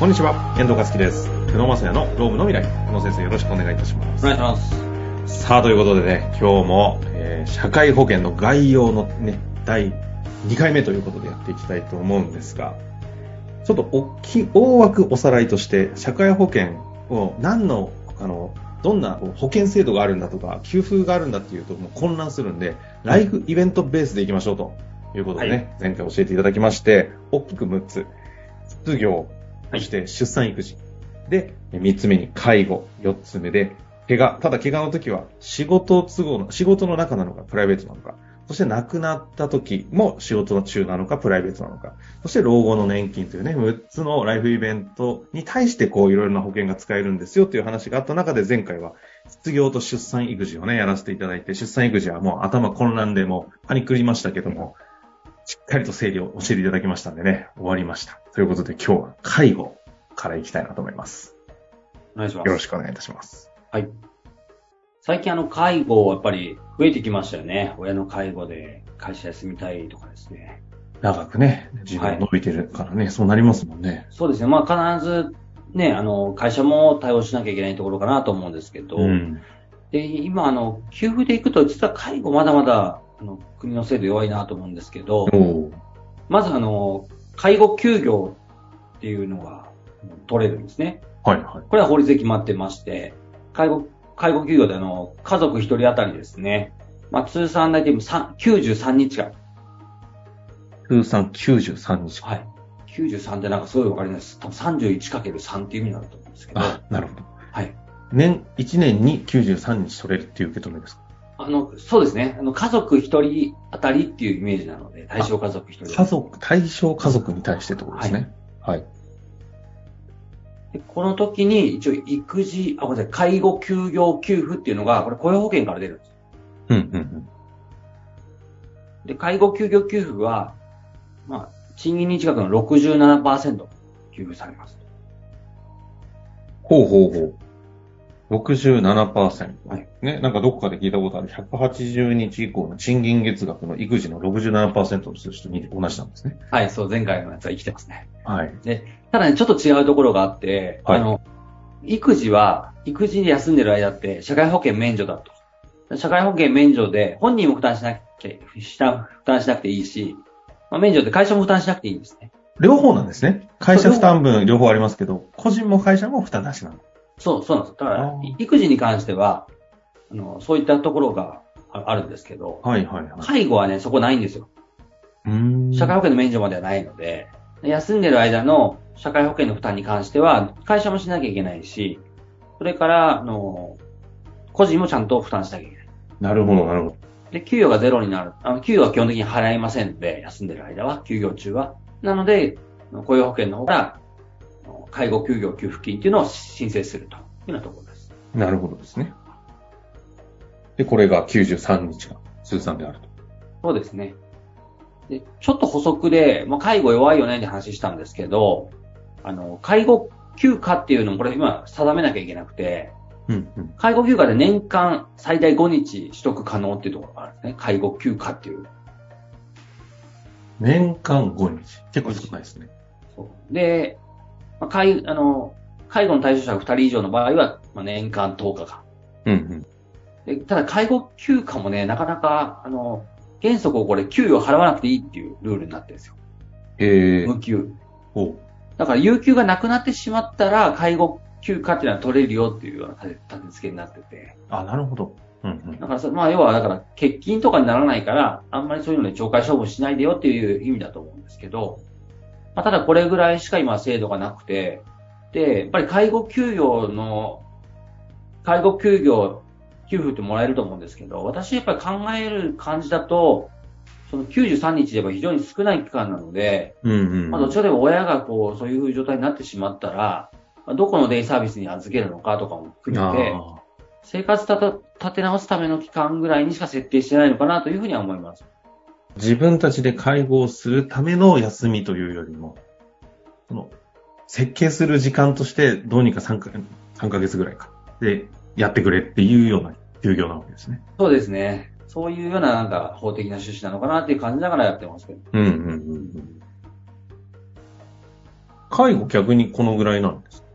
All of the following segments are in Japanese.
こんにちは、遠藤和樹です。久野正也のロームの未来。久野先生よろしくお願いいたします。お願いします。さあ、ということでね、今日も、えー社会保険の概要のね、第2回目ということでやっていきたいと思うんですが、ちょっと大きい、大枠おさらいとして、社会保険を何の、あの、どんな保険制度があるんだとか、給付があるんだっていうともう混乱するんで、ライフイベントベースでいきましょうということでね、はい前回教えていただきまして、大きく6つ。失業、そして出産育児。で、3つ目に介護、4つ目で、怪我。ただ怪我の時は仕事都合の、仕事の中なのか、プライベートなのか。そして亡くなった時も仕事の中なのか、プライベートなのか。そして老後の年金というね、6つのライフイベントに対してこういろいろな保険が使えるんですよという話があった中で前回は失業と出産育児をね、やらせていただいて、出産育児はもう頭混乱でもうパニックりましたけども、しっかりと整理を教えていただきましたんでね、終わりました。ということで今日は介護からいきたいなと思います。お願いします。よろしくお願いいたします。はい。最近あの、介護やっぱり増えてきましたよね。親の介護で会社休みたいとかですね。長くね、自分伸びてるからね、そうなりますもんね。そうですね。まあ必ずね、あの、会社も対応しなきゃいけないところかなと思うんですけど、うん。で、今あの、給付でいくと実は介護まだまだあの国の制度弱いなと思うんですけど、まずあの、介護休業っていうのが取れるんですね。はいはい。これは法律で決まってまして、介護、介護休業であの、家族一人当たりですね。まあ、通算大体3 93日間。通算93日。はい。93ってなんかすごいわかります。多分 31×3 っていう意味になると思うんですけど。あ、なるほど。はい。年、1年に93日取れるっていう受け止めですか？あの、そうですね。あの、家族一人当たりっていうイメージなので、対象家族一人家族、対象家族に対してってことですね。はい。でこの時に一応育児、あ、ごめんなさい、介護休業給付っていうのが、これ雇用保険から出るんです。うんうんうん。で、介護休業給付は、まあ、賃金日額の67%給付されます。ほうほうほう。67%。はいね、なんかどこかで聞いたことある180日以降の賃金月額の育児の67%の数字と同じなんですね。はい、そう、前回のやつは生きてますね。はい。ただね、ちょっと違うところがあって、はいあの、育児は、育児で休んでる間って、社会保険免除だと。社会保険免除で、本人も負担しなきゃ、した負担しなくていいし、まあ、免除で会社も負担しなくていいんですね。両方なんですね。会社負担分両方ありますけど、個人も会社も負担なしなの。そう、そうなんです。だから育児に関しては、あの、そういったところがああるんですけど、はいはいはい。介護はね、そこないんですよ。うーん社会保険の免除まではないので、休んでる間の社会保険の負担に関しては、会社もしなきゃいけないし、それから、あの、個人もちゃんと負担しなきゃいけない。なるほどなるほど。で、給与がゼロになる。あの、給与は基本的に払いませんので、休んでる間は、休業中は。なので、雇用保険の方から、あの介護休業給付金っていうのを申請するというようなところです。なるほどですね。で、これが93日が通算であると。そうですね。で、ちょっと補足で、まあ、介護弱いよねって話したんですけど、あの、介護休暇っていうのもこれ今定めなきゃいけなくて、うんうん。介護休暇で年間最大5日取得可能っていうところがあるんですね。介護休暇っていう。年間5日。結構少ないですね。そうで、まあ、介、あの、介護の対象者が2人以上の場合は、まあ、年間10日間。うんうん。でただ介護休暇もね、なかなか、あの、原則これ給与払わなくていいっていうルールになってるんですよ。へえ。無給。おだから、有給がなくなってしまったら、介護休暇っていうのは取れるよっていうような立て付けになってて。あ、なるほど。うんうん。だからそ、まあ、要は、だから、欠勤とかにならないから、あんまりそういうので懲戒処分しないでよっていう意味だと思うんですけど、まあ、ただこれぐらいしか今制度がなくて、で、やっぱり介護休業の、介護休業給付ってもらえると思うんですけど、私やっぱり考える感じだと、その93日で言えば非常に少ない期間なので、うんうん。まあ、どちらでも親がこう、そういう状態になってしまったら、まあどこのデイサービスに預けるのかとかも含めて、あ生活立て直すための期間ぐらいにしか設定してないのかなというふうには思います。自分たちで介護をするための休みというよりも、その、設計する時間としてどうにか3か3ヶ月ぐらいか。で、やってくれっていうような休業なわけですね。そうですね。そういうようななんか法的な趣旨なのかなっていう感じながらやってますけど。うんうんうんうん。介護逆にこのぐらいなんですか？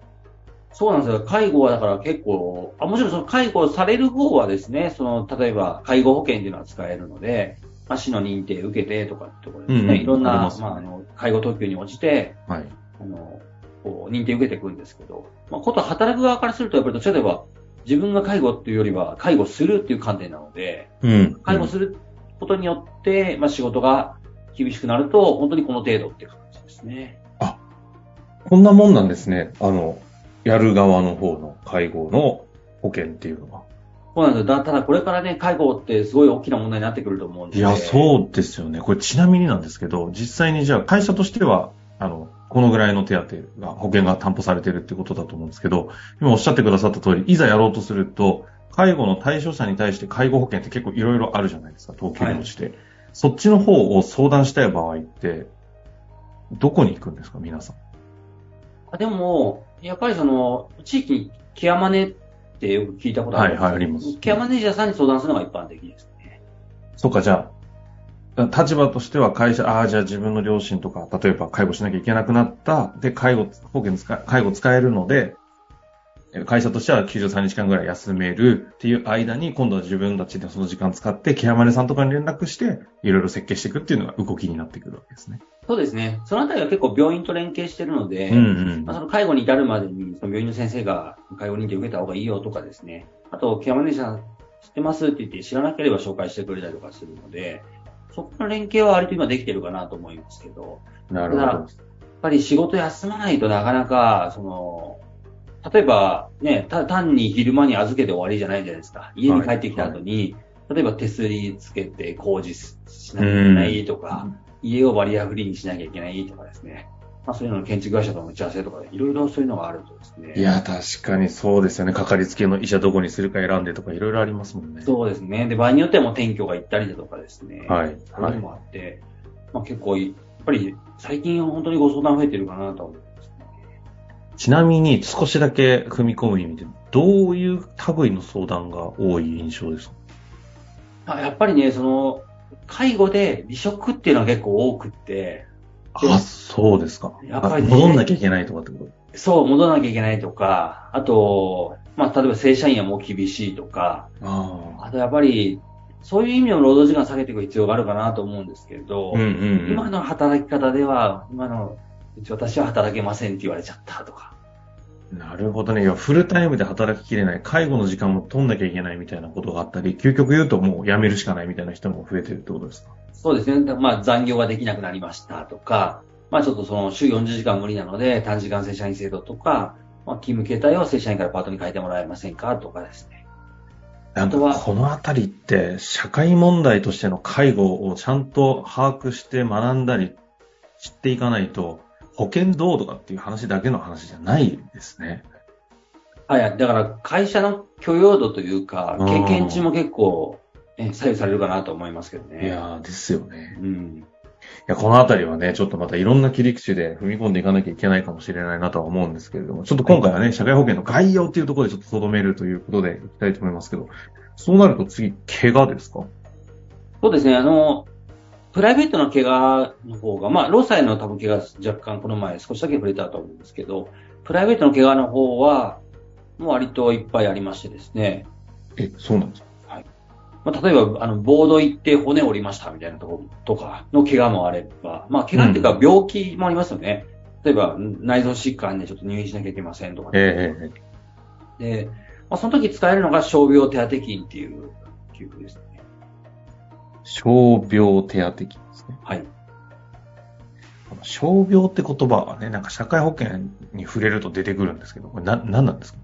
そうなんですよ。介護はだから結構、あもちろんその介護される方はですね、その、例えば介護保険っていうのは使えるので、まあ、市の認定受けてとかってところですね、うんうんいろんな、ありままあ、あの、介護特急に応じて、はい。あの、こう、認定受けていくんですけど、まあ、こと働く側からすると、やっぱりどちらかといえば、自分が介護っていうよりは、介護するっていう観点なので、うん。介護することによって、まあ、仕事が厳しくなると、本当にこの程度っていう感じですね。こんなもんなんですね。あの、やる側の方の介護の保険っていうのは。そうなんですよ。だただこれからね、介護ってすごい大きな問題になってくると思うんで。いや、そうですよね。これちなみになんですけど、実際にじゃあ会社としては、あの、このぐらいの手当が、保険が担保されてるってことだと思うんですけど、今おっしゃってくださった通り、いざやろうとすると、介護の対象者に対して介護保険って結構いろいろあるじゃないですか、等級として、そっちの方を相談したい場合って、どこに行くんですか、皆さん。あでも、やっぱりその、地域にケアマネってよく聞いたことあるんですはいはいありますケアマネージャーさんに相談するのが一般的ですね。そうか、じゃあ、立場としては会社、ああ、じゃあ自分の両親とか、例えば介護しなきゃいけなくなった、で、介護、保険使い、介護使えるので、え会社としては93日間ぐらい休めるっていう間に、今度は自分たちでその時間使って、ケアマネさんとかに連絡して、いろいろ設計していくっていうのが動きになってくるわけですね。そうですね。そのあたりは結構病院と連携してるので、うんうんまあ、その介護に至るまでに、その病院の先生が介護認定を受けた方がいいよとかですね。あと、ケアマネージャー知ってますって言って知らなければ紹介してくれたりとかするので、そこの連携は割と今できてるかなと思いますけど、なるほど。やっぱり仕事休まないとなかなか、その、例えばね、た単に昼間に預けて終わりじゃないじゃないですか。家に帰ってきた後に、例えば手すりつけて工事しなきゃいけないとか、家をバリアフリーにしなきゃいけないとかですね。まあそういうのの建築会社との打ち合わせとかで、いろいろそういうのがあるとですね。いや、確かにそうですよね。かかりつけの医者どこにするか選んでとかいろいろありますもんね。そうですね。で、場合によってはもう転居が行ったりだとかですね。はいそういうのもあって、まあ結構、やっぱり最近本当にご相談増えてるかなとは思いますね。ちなみに少しだけ踏み込む意味で、どういう類の相談が多い印象ですか？あやっぱりね、その、介護で離職っていうのは結構多くって、あ、そうですか。やっぱりね。戻んなきゃいけないとかってこと？そう、戻らなきゃいけないとか、あと、まあ、例えば正社員はもう厳しいとか、ああとやっぱり、そういう意味の労働時間下げていく必要があるかなと思うんですけれど、うんうんうん。今の働き方では、今の、うち私は働けませんって言われちゃったとか。なるほどね。いや、フルタイムで働ききれない、介護の時間も取んなきゃいけないみたいなことがあったり、究極言うともう辞めるしかないみたいな人も増えてるってことですか？そうですね。まあ残業ができなくなりましたとか、まあちょっとその週40時間無理なので短時間正社員制度とか、まあ勤務形態を正社員からパートに変えてもらえませんかとかですね。あとはこのあたりって、社会問題としての介護をちゃんと把握して学んだり知っていかないと、保険どうとかっていう話だけの話じゃないですね。はい。だから会社の許容度というか、うん経験値も結構、ね、左右されるかなと思いますけどね。いやー、ですよね。うん。いや、このあたりはね、ちょっとまたいろんな切り口で踏み込んでいかなきゃいけないかもしれないなとは思うんですけれども、ちょっと今回はね、社会保険の概要っていうところでちょっと留めるということでいきたいと思いますけど、そうなると次、怪我ですか？そうですね。あの、プライベートの怪我の方が、まあ、労災の多分怪我若干この前少しだけ触れたと思うんですけど、プライベートの怪我の方は、もう割といっぱいありましてですね。え、そうなんですか？まあ、例えば、あの、ボード行って骨折りましたみたいなところとかの怪我もあれば、まあ、怪我っていうか病気もありますよね。例えば、内臓疾患でちょっと入院しなきゃいけませんとか、ええええで、まあ、その時使えるのが傷病手当金っていう給付ですね。傷病手当金ですね。はい。傷病って言葉はね、なんか社会保険に触れると出てくるんですけど、これな、何なんですか？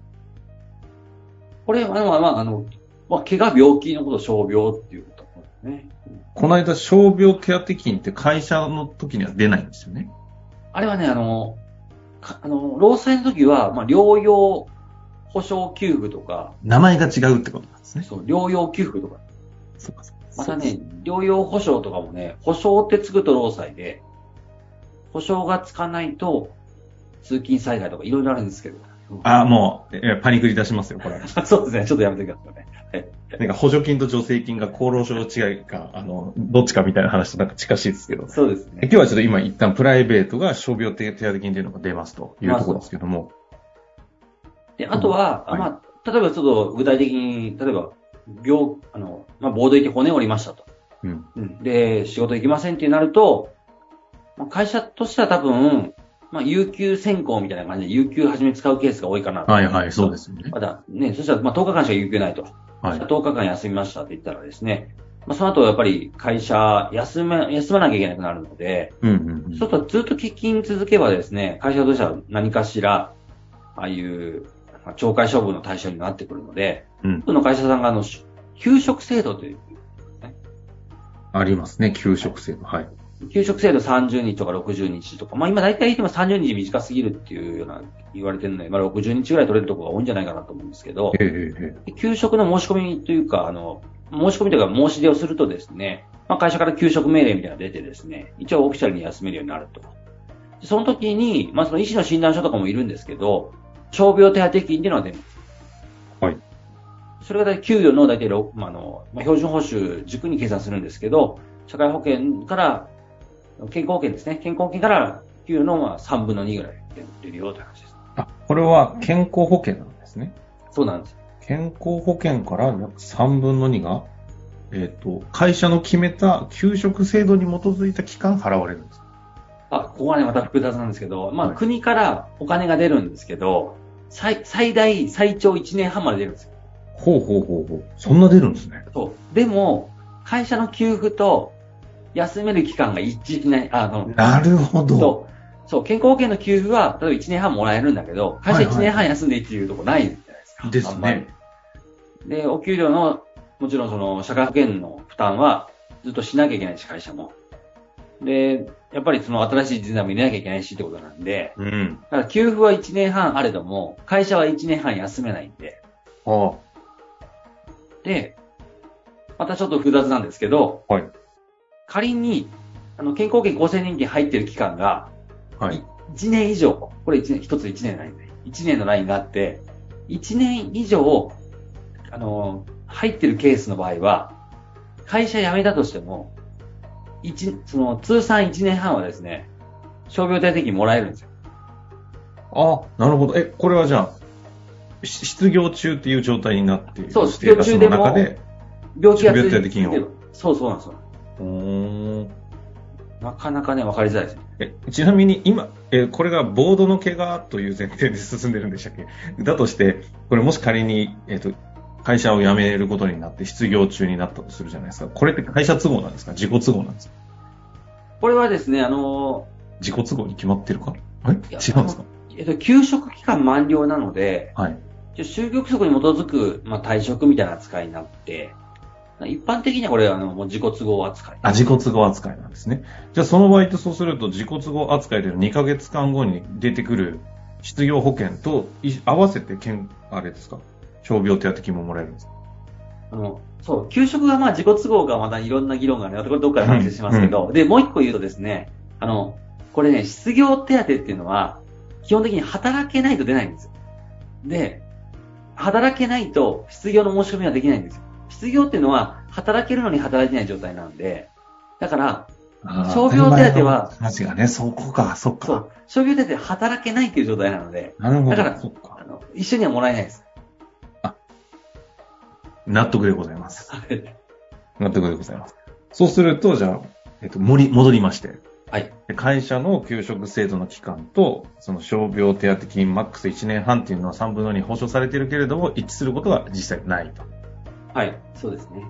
これは、まあ、まあ、あの、まあ、怪我病気のことを傷病っていうことですね。この間、傷病手当金って会社の時には出ないんですよね。あれはね、あの、かあの、労災の時は、まあ、療養保障給付とか、名前が違うってことなんですね。そう、療養給付とか、そうかそうかまたね、療養保障とかもね、保障ってつくと労災で、保障がつかないと、通勤災害とかいろいろあるんですけど、あ、もう、えパニックり出しますよ、これ。そうですね。ちょっとやめてくださいね。なんか補助金と助成金が厚労省違いか、あの、どっちかみたいな話となんか近しいですけど。そうですね。今日はちょっと今一旦プライベートが傷病手当金というのが出ますというところですけども。で、あとは、はいまあ、例えばちょっと具体的に、例えば、病、あの、まあ、ボード行って骨折りましたと。うん。うんで、仕事行きませんってなると、まあ会社としては多分、まあ、有給先行みたいな感じで、有給初め使うケースが多いかなと。はいはい、そうですよね。まだね、そしたら、まあ、10日間しか有給ないと。はい。10日間休みましたって言ったらですね、まあ、その後やっぱり会社休め、休まなきゃいけなくなるので、うんうんうん。そうするとずっと欠勤続けばですね、会社としては何かしら、ああいう、まあ懲戒処分の対象になってくるので、うん。その会社さんがあの、休職制度という、ありますね、給食制度。はい。休職制度30日とか60日とか、まあ今大体言っても30日短すぎるっていうような言われてるので、まあ60日ぐらい取れるところが多いんじゃないかなと思うんですけど、ええええ給食の申し込みというか、あの、申し込みというか申し出をするとですね、まあ会社から給食命令みたいなのが出てですね、一応オフィシャルに休めるようになると。その時に、まあその医師の診断書とかもいるんですけど、傷病手当金っていうのが出ます。はい。それが給与の大体6、まあ、あの、まあ、標準報酬軸に計算するんですけど、社会保険から、健康保険ですね。健康保険から給与のまあ3分の2ぐらい出るよって話です。あ、これは健康保険なんですね。そうなんです。健康保険から約3分の2が、えっ、と、会社の決めた給食制度に基づいた期間払われるんです。あ、ここはね、また複雑なんですけど、まあ、はい国からお金が出るんですけど、最、最大、最長1年半まで出るんですよ。ほうほうほうほう。そんな出るんですね。そう。でも、会社の給付と休める期間が一致しない、あの、なるほど。そう。そう、健康保険の給付は、例えば1年半もらえるんだけど、会社1年半休んでいいっていうとこないじゃないですか。ですあんまりね。で、お給料の、もちろんその、社会保険の負担はずっとしなきゃいけないし、会社も。で、やっぱりその新しい人材も入れなきゃいけないしってことなんで、うん。だから給付は1年半あれども、会社は1年半休めないんで、あで、またちょっと複雑なんですけど、はい仮に、あの、健康保険厚生年金入ってる期間が、あ。はい。1年以上、これ1年、一つ1年のラインで、1年のラインがあって、1年以上、あの、入ってるケースの場合は、会社辞めたとしても、一、その、通算1年半はですね、傷病手当金もらえるんですよ。あ、なるほど。え、これはじゃあ、し失業中っていう状態になっているそう失業中で、病気が傷病手当金をそうそうなんですよ。うーんなかなかね、わかりづらいですね。えちなみに今、えこれがボードの怪我という前提で進んでるんでしたっけ？だとして、これもし仮に、えっ、と、会社を辞めることになって失業中になったとするじゃないですか。これって会社都合なんですか？自己都合なんですか？これはですね、あの、自己都合に決まってるか？あれ違うんやですか？えっと、休職期間満了なので、はい。就業規則に基づく、まあ、退職みたいな扱いになって、一般的にはこれ、あの、もう自己都合扱い。あ、自己都合扱いなんですね。じゃあその場合ってそうすると自己都合扱いでの2ヶ月間後に出てくる失業保険とい合わせてけん、あれですか？傷病手当金ももらえるんですか？あの、そう、給食がまあ自己都合がまだいろんな議論があるので、これどっかで話しますけど、で、もう一個言うとですね、あの、これね、失業手当っていうのは、基本的に働けないと出ないんですよ。で、働けないと失業の申し込みはできないんですよ。失業っていうのは、働けるのに働いてない状態なんで、だから、傷病手当は話がね、そこか、そっか。そう、傷病手当は働けないっていう状態なので、なるほど。だからあ。の、一緒にはもらえないです。納得でございます。納得でございます。そうすると、じゃあ、えっと、戻り、戻りまして。はい。で会社の給食制度の期間と、その傷病手当金マックス1年半っていうのは3分の2保証されているけれども、一致することが実際ないと。はい、そうですね。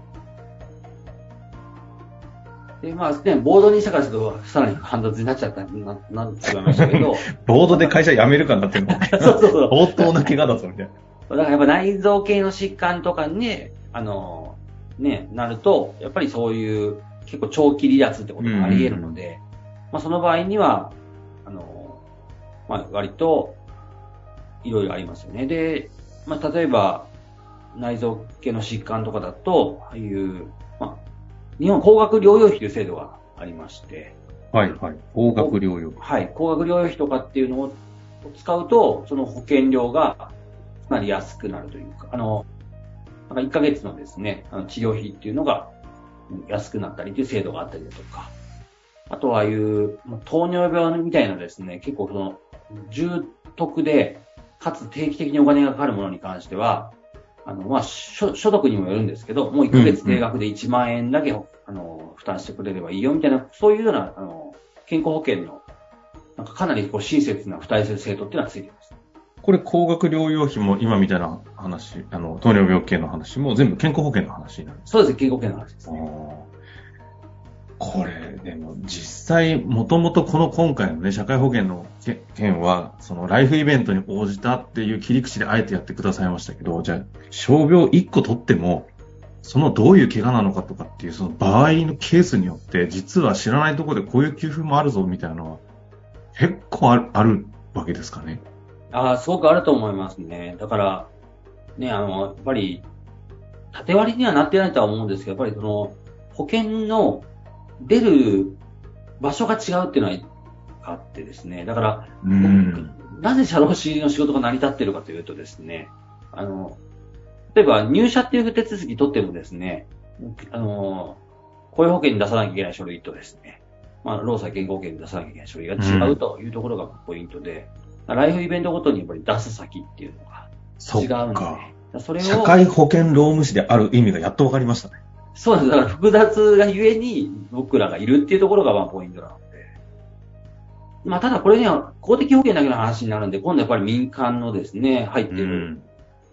で、まあね、ボードにしたからちょっとさらに煩雑になっちゃった、な、なんてしまいましたけど、ボードで会社辞めるかになってるの。そうそうそう。相当な怪我だぞ、みたいな。だからやっぱ内臓系の疾患とかに、あの、ね、なると、やっぱりそういう結構長期離脱ってことがあり得るので、まあその場合には、あの、まあ割と、いろいろありますよね。で、まあ例えば、内臓系の疾患とかだと、ああいう、まあ、日本高額療養費という制度がありまして、はい、はい。高額療養。はい、高額療養費とかっていうのを使うと、その保険料がかなり安くなるというか、あの、なんか1ヶ月のですね、あの治療費っていうのが安くなったりという制度があったりだとか、あとはああいう糖尿病みたいなですね、結構その重篤で、かつ定期的にお金がかかるものに関しては、あの、まあ、所得にもよるんですけど、もう1ヶ月定額で1万円だけ、うんうん、あの、負担してくれればいいよみたいな、そういうような、あの、健康保険の、なんかかなりこう親切な付帯する制度っていうのはついてます。これ、高額療養費も今みたいな話、あの、糖尿病系の話も全部健康保険の話なんですそうです、健康保険の話ですね。これ、でも実際、もともとこの今回のね、社会保険の件は、そのライフイベントに応じたっていう切り口であえてやってくださいましたけど、じゃあ、傷病1個取っても、そのどういう怪我なのかとかっていう、その場合のケースによって、実は知らないところでこういう給付もあるぞみたいなのは、結構あるあるわけですかね。ああ、すごくあると思いますね。だから、ね、あの、やっぱり、縦割りにはなってないとは思うんですけど、やっぱりその、保険の出る場所が違うっていうのはあってですね。だから、なぜ社労士の仕事が成り立っているかというとですね、あの、例えば入社っていう手続き取ってもですね、あの、雇用保険に出さなきゃいけない書類とですね、まあ、労災健康保険に出さなきゃいけない書類が違うというところがポイントで、うん、ライフイベントごとにやっぱり出す先っていうのが違うんで、それを。社会保険労務士である意味がやっとわかりましたね。そうです。だから複雑がゆえに僕らがいるっていうところがまあポイントなので。まあただこれには公的保険だけの話になるんで、今度やっぱり民間のですね、入ってる、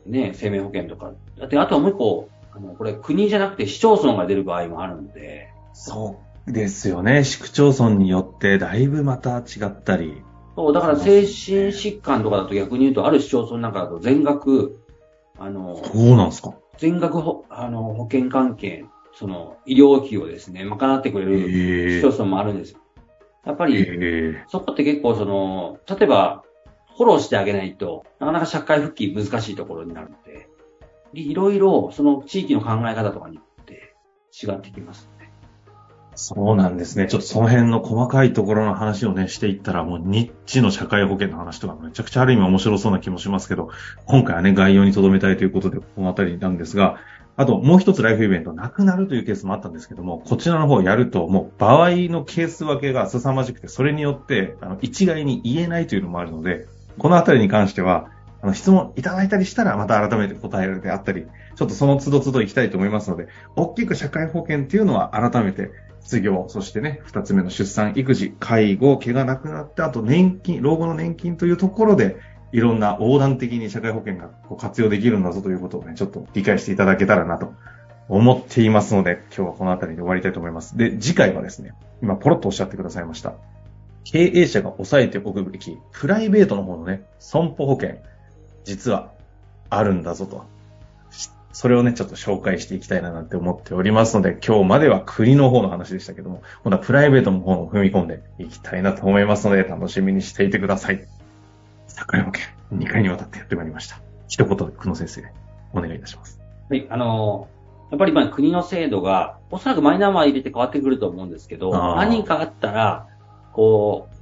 ね、生命保険とか。だってあとはもう一個、あの、これ国じゃなくて市町村が出る場合もあるので。そうですよね。市区町村によってだいぶまた違ったり。そう、だから精神疾患とかだと逆に言うと、ある市町村なんかだと全額、あの、そうなんですか？全額ほあの保険関係、その医療費をですね、賄ってくれる市町村もあるんですよ。やっぱり、そこって結構その、例えば、フォローしてあげないと、なかなか社会復帰難しいところになるので、いろいろその地域の考え方とかによって違ってきます。そうなんですね。ちょっとその辺の細かいところの話をね、していったら、もうニッチの社会保険の話とかめちゃくちゃある意味面白そうな気もしますけど、今回はね、概要に留めたいということで、このあたりなんですが、あともう一つライフイベント、なくなるというケースもあったんですけども、こちらの方やると、もう場合のケース分けが凄まじくて、それによって、あの、一概に言えないというのもあるので、このあたりに関しては、あの、質問いただいたりしたら、また改めて答えるであったり、ちょっとその都度都度行きたいと思いますので、大きく社会保険っていうのは改めて失業、そしてね、二つ目の出産、育児、介護、怪我なくなって、あと年金、老後の年金というところで、いろんな横断的に社会保険がこう活用できるんだぞということをね、ちょっと理解していただけたらなと思っていますので、今日はこの辺りで終わりたいと思います。で、次回はですね、今ポロッとおっしゃってくださいました。経営者が抑えておくべき、プライベートの方のね、損保保険、実はあるんだぞと。それをね、ちょっと紹介していきたいななんて思っておりますので、今日までは国の方の話でしたけども、今度はプライベートの方を踏み込んでいきたいなと思いますので、楽しみにしていてください。桜保険、2回にわたってやってまいりました。一言、久野先生、お願いいたします。はい、あのー、やっぱり今国の制度が、おそらくマイナンバー入れて変わってくると思うんですけど、何かあったら、こう、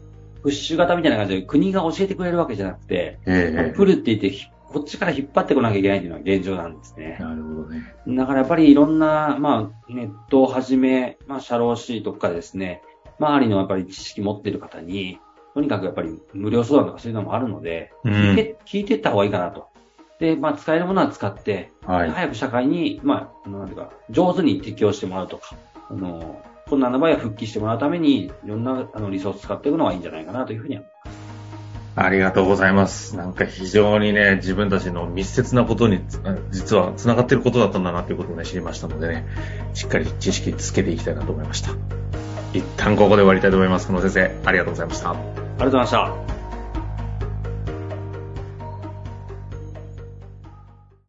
プッシュ型みたいな感じで国が教えてくれるわけじゃなくて、えルって言ってこっちから引っ張ってこなきゃいけないっていうのが現状なんですね。なるほどね。だからやっぱりいろんな、まあ、ネットをはじめ、まあ、社労士とかですね、周りのやっぱり知識持ってる方に、とにかくやっぱり無料相談とかそういうのもあるので、うん、聞いて、聞いてった方がいいかなと。で、まあ、使えるものは使って、はい、早く社会に、まあ、なんていうか、上手に適応してもらうとか、あの、困難な場合は復帰してもらうために、いろんなあのリソース使っていくのがいいんじゃないかなというふうに思います。ありがとうございます。なんか非常にね、自分たちの密接なことに、実は繋がっていることだったんだなということをね、知りましたのでね、しっかり知識つけていきたいなと思いました。一旦ここで終わりたいと思います。この先生、ありがとうございました。ありがとうございました。